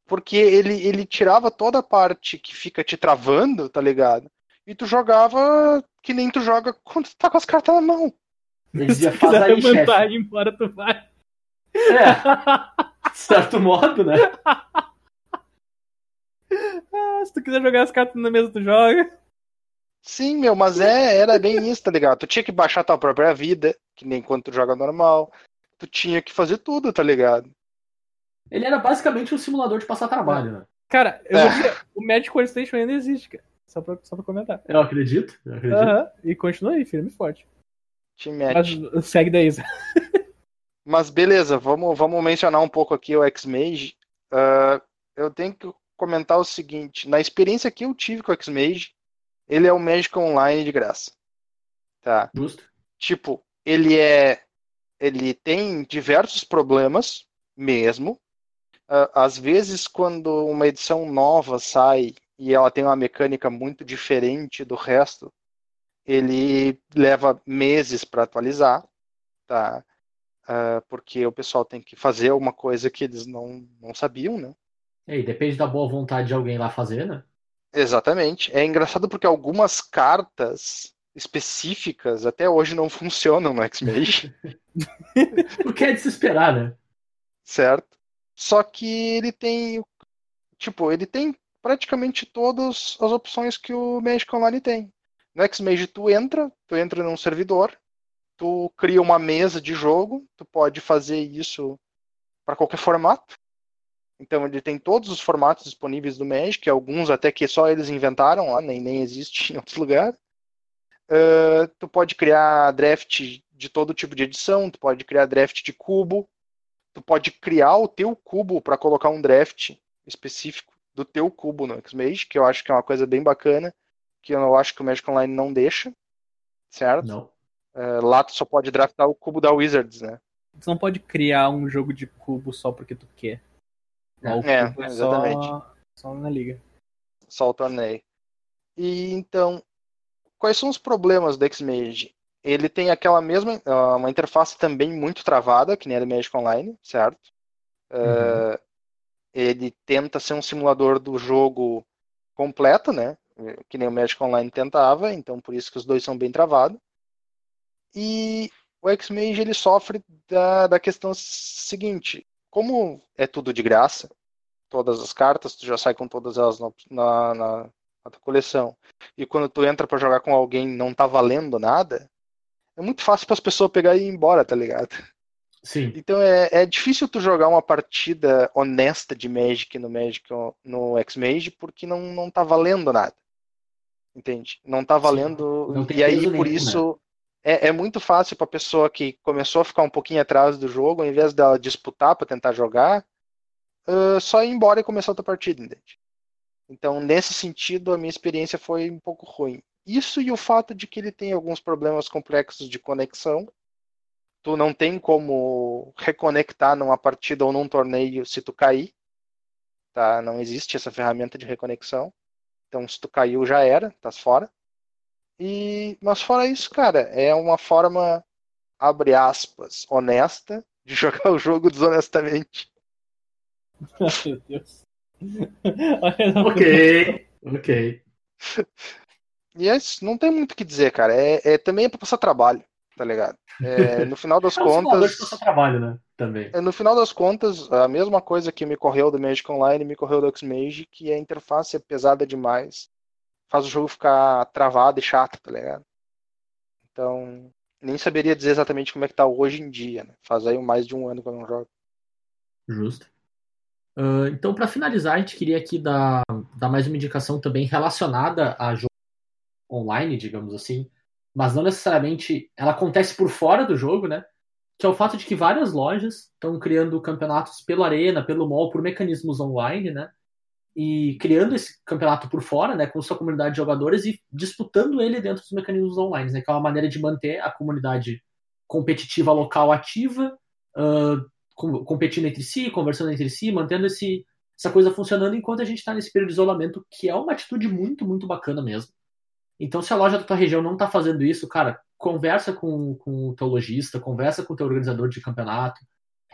Porque ele, ele tirava toda a parte que fica te travando, tá ligado? E tu jogava que nem tu joga quando tu tá com as cartas na mão. Ele dizia, se faz aí, chefe. vantagem, embora tu vai. É, de certo modo, né? Ah, se tu quiser jogar as cartas na mesa, tu joga. Sim, meu, mas é, era bem isso, tá ligado? Tu tinha que baixar tua própria vida, que nem quando tu joga normal. Tu tinha que fazer tudo, tá ligado? Ele era basicamente um simulador de passar trabalho, né? Cara, eu É. dizer, o Magic Workstation ainda existe, cara. Só pra, só pra comentar. Eu acredito. Eu acredito. Aham. E continua aí, firme e forte. Te Mas mete. segue daí, Zé. Mas beleza, vamos, vamos mencionar um pouco aqui o X-Mage. Ah, eu tenho que comentar o seguinte: na experiência que eu tive com o X-Mage, ele é o Magic Online de graça. Tá? Justo. Tipo, ele é. Ele tem diversos problemas, mesmo. Ah, às vezes, quando uma edição nova sai e ela tem uma mecânica muito diferente do resto, ele leva meses para atualizar, tá? Ah, porque o pessoal tem que fazer uma coisa que eles não, não sabiam, né? E aí, depende da boa vontade de alguém lá fazer, né? Exatamente. É engraçado porque algumas cartas específicas até hoje não funcionam no X-Mage. O que é de se esperar, né? certo? Só que ele tem, tipo, ele tem praticamente todas as opções que o Magic Online tem. No Xmage tu entra, tu entra num servidor, tu cria uma mesa de jogo, tu pode fazer isso para qualquer formato. Então ele tem todos os formatos disponíveis do Magic, alguns até que só eles inventaram lá, nem, nem existe em outros lugares. Uh, tu pode criar draft de todo tipo de edição, tu pode criar draft de cubo, tu pode criar o teu cubo para colocar um draft específico do teu cubo no Xmage, que eu acho que é uma coisa bem bacana, que eu acho que o Magic Online não deixa, certo? Não. Uh, lá tu só pode draftar o cubo da Wizards, né? Tu não pode criar um jogo de cubo só porque tu quer. É, é, exatamente. Só, só na liga. Só o torneio. E então, quais são os problemas do Xmage? Ele tem aquela mesma, ah, uma interface também muito travada, que nem a do Magic Online, certo? Uhum. Uh, ele tenta ser um simulador do jogo completo, né? Que nem o Magic Online tentava, então por isso que os dois são bem travados. E o Xmage ele sofre da, da questão seguinte: como é tudo de graça, todas as cartas, tu já sai com todas elas na, na, na, na tua coleção. E quando tu entra para jogar com alguém não tá valendo nada, é muito fácil para as pessoas pegar e ir embora, tá ligado? Sim. Então é, é difícil tu jogar uma partida honesta de Magic no Magic no X-Mage porque não, não tá valendo nada. Entende? Não tá valendo. Não e aí, por nenhum, isso, é, é muito fácil pra pessoa que começou a ficar um pouquinho atrás do jogo, ao invés dela disputar pra tentar jogar, ah, só ir embora e começar outra partida, entende? Então, nesse sentido, a minha experiência foi um pouco ruim. Isso e o fato de que ele tem alguns problemas complexos de conexão. Tu não tem como reconectar numa partida ou num torneio se tu cair. Tá? Não existe essa ferramenta de reconexão. Então, se tu caiu, já era, tá fora. E, mas fora isso, cara, é uma forma, abre aspas, honesta de jogar o jogo desonestamente. Meu Deus. Ok, ok. E é isso, não tem muito o que dizer, cara. É, é- também é pra passar trabalho, tá ligado? É, no final das É contas. de passar trabalho, né? Também. É, No final das contas, a mesma coisa que me correu do Magic Online me correu do Xmage, que a interface é pesada demais. Faz o jogo ficar travado e chato, tá ligado? Então, nem saberia dizer exatamente como é que tá hoje em dia, né? Faz aí mais de um ano que eu não jogo. Justo. Ah, então, para finalizar, a gente queria aqui dar, dar mais uma indicação também relacionada a jogo online, digamos assim, mas não necessariamente ela acontece por fora do jogo, né? Que é o fato de que várias lojas estão criando campeonatos pela Arena, pelo mall, por mecanismos online, né? E criando esse campeonato por fora, né, com sua comunidade de jogadores e disputando ele dentro dos mecanismos online, né? Que é uma maneira de manter a comunidade competitiva local ativa, com- competindo entre si, conversando entre si, mantendo esse, essa coisa funcionando enquanto a gente está nesse período de isolamento, que é uma atitude muito, muito bacana mesmo. Então, se a loja da tua região não está fazendo isso, cara, conversa com, com o teu lojista, conversa com o teu organizador de campeonato.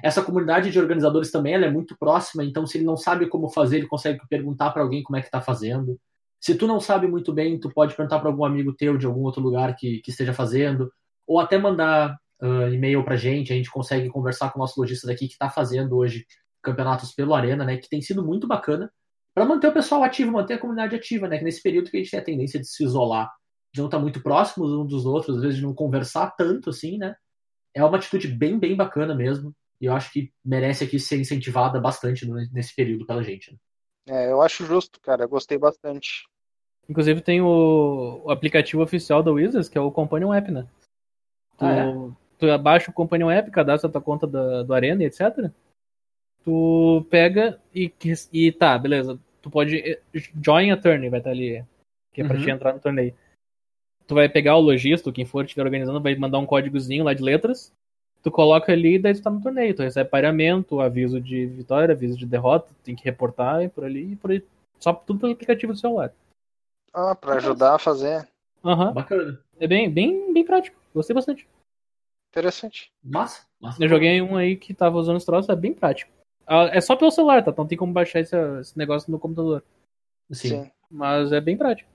Essa comunidade de organizadores também ela é muito próxima, então se ele não sabe como fazer, ele consegue perguntar para alguém como é que está fazendo. Se tu não sabe muito bem, tu pode perguntar para algum amigo teu de algum outro lugar que, que esteja fazendo, ou até mandar ah, e-mail pra gente, a gente consegue conversar com o nosso lojista daqui que está fazendo hoje campeonatos pelo Arena, né, que tem sido muito bacana para manter o pessoal ativo, manter a comunidade ativa, né, que nesse período que a gente tem a tendência de se isolar, de não estar muito próximos uns dos outros, às vezes de não conversar tanto assim, né, é uma atitude bem, bem bacana mesmo, e eu acho que merece aqui ser incentivada bastante nesse período pela gente. Né? É, eu acho justo, cara. Gostei bastante. Inclusive tem o, o aplicativo oficial da Wizards, que é o Companion App, né? Tu, Ah, é? tu baixa o Companion App, cadastra tua conta da, do Arena e etc. Tu pega e, e tá, beleza. Tu pode. eh, Join a turn, vai estar ali. Que é pra Uhum. te entrar no torneio. Tu vai pegar o lojista, quem for estiver organizando, vai mandar um códigozinho lá de letras. Tu coloca ali e daí tu tá no torneio. Tu recebe pareamento, aviso de vitória, aviso de derrota, tem que reportar e por ali e por aí. Só tudo pelo aplicativo do celular. Ah, pra ajudar a fazer. Aham. Bacana. É bem, bem, bem prático. Gostei bastante. Interessante. Massa. massa. Eu joguei um aí que tava usando esse troço, é bem prático. Ah, É só pelo celular, tá? Não tem como baixar esse, esse negócio no computador. Sim. Sim. Mas é bem prático.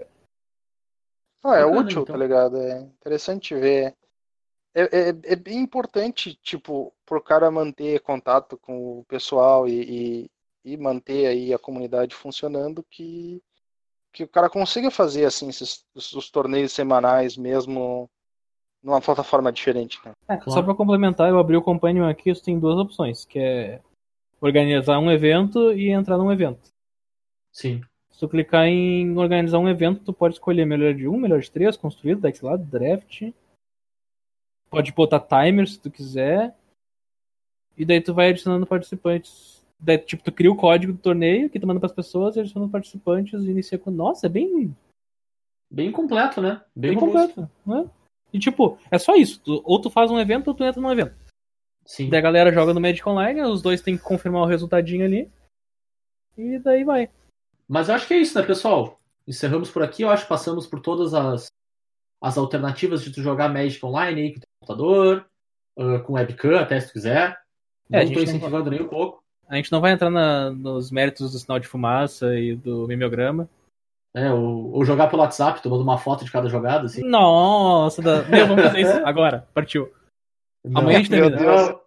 Ah, é Bacana, útil, então. tá ligado? É interessante ver é, é, é bem importante, tipo, pro cara manter contato com o pessoal e, e, e manter aí a comunidade funcionando, que, que o cara consiga fazer, assim, esses, os torneios semanais mesmo numa plataforma diferente, né? É, Claro. Só pra complementar, eu abri o Companion aqui, você tem duas opções, que é organizar um evento e entrar num evento. Sim. Se tu clicar em organizar um evento, tu pode escolher melhor de um, melhor de três, construído, deck lá, draft. Pode botar timer se tu quiser. E daí tu vai adicionando participantes. Daí, tipo, tu cria o código do torneio que tu manda pras pessoas, e adiciona participantes e inicia com. Nossa, é bem, Bem completo, né? Bem, bem completo. Né? E tipo, é só isso. Tu- ou tu faz um evento ou tu entra num evento. Sim. Daí a galera joga no Magic Online, os dois têm que confirmar o resultadinho ali. E daí vai. Mas eu acho que é isso, né, pessoal? Encerramos por aqui. Eu acho que passamos por todas as, as alternativas de tu jogar Magic Online aí com o computador, ah, com webcam, até se tu quiser. É, a não não incentivando nem um pouco. A gente não vai entrar na- nos méritos do sinal de fumaça e do mimeograma. É, ou, ou jogar pelo WhatsApp, tomando uma foto de cada jogada, assim. Nossa, da... meu, vamos fazer isso agora. Partiu. Amanhã a gente Meu termina. Deus. Não.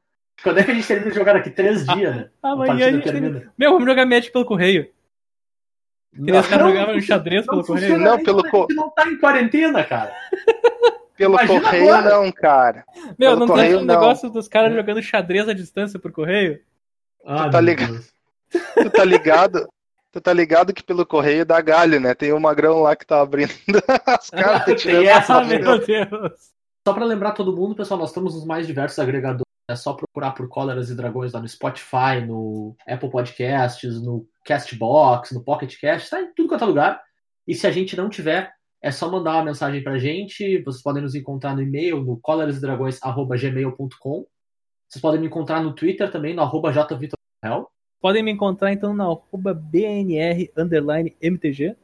Quando é que a gente termina de jogar aqui? Três dias, né? Amanhã a gente termina. termina. Meu, vamos jogar Magic pelo correio. Nem os caras jogavam xadrez pelo correio. Não, pelo quando a co- gente não tá em quarentena, cara. Pelo Imagina correio agora. não, cara. Meu, pelo não tem correio, um não. negócio dos caras jogando xadrez à distância por correio? Ah, tá meu ligado? Tu tá ligado? Tu tá ligado que pelo correio dá galho, né? Tem o magrão lá que tá abrindo as cartas Tem tirando essa, Ah, meu Deus. Só pra lembrar todo mundo, pessoal, nós estamos nos mais diversos agregadores. É só procurar por Cóleras e Dragões lá no Spotify, no Apple Podcasts, no Castbox, no Pocket Cast, tá em tudo quanto é lugar. E se a gente não tiver, é só mandar uma mensagem pra gente. Vocês podem nos encontrar no e-mail, no colerasdragões.gmail.com. Vocês podem me encontrar no Twitter também, no arroba. Podem me encontrar então na arroba BNR underline MTG.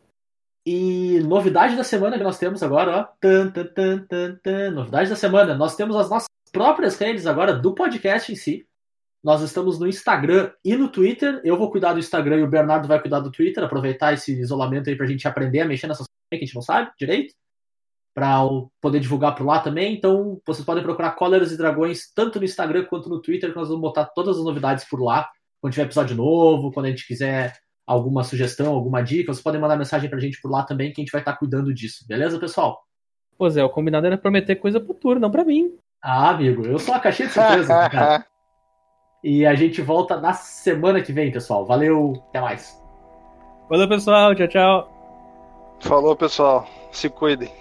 E novidade da semana que nós temos agora, ó. Tan, tan, tan, tan, tan. Novidade da semana. Nós temos as nossas próprias redes agora do podcast em si. Nós estamos no Instagram e no Twitter. Eu vou cuidar do Instagram e o Bernardo vai cuidar do Twitter. Aproveitar esse isolamento aí pra gente aprender a mexer nessas coisas que a gente não sabe direito. Pra poder divulgar por lá também. Então, vocês podem procurar Cóleras e Dragões tanto no Instagram quanto no Twitter, que nós vamos botar todas as novidades por lá. Quando tiver episódio novo, quando a gente quiser alguma sugestão, alguma dica, vocês podem mandar mensagem pra gente por lá também, que a gente vai estar cuidando disso. Beleza, pessoal? Pô, Zé, o combinado era prometer coisa pro tour, não pra mim. Ah, amigo, eu sou a caixinha de surpresa, né, cara. E a gente volta na semana que vem, pessoal. Valeu, até mais. Valeu, pessoal. Tchau, tchau. Falou, pessoal. Se cuidem.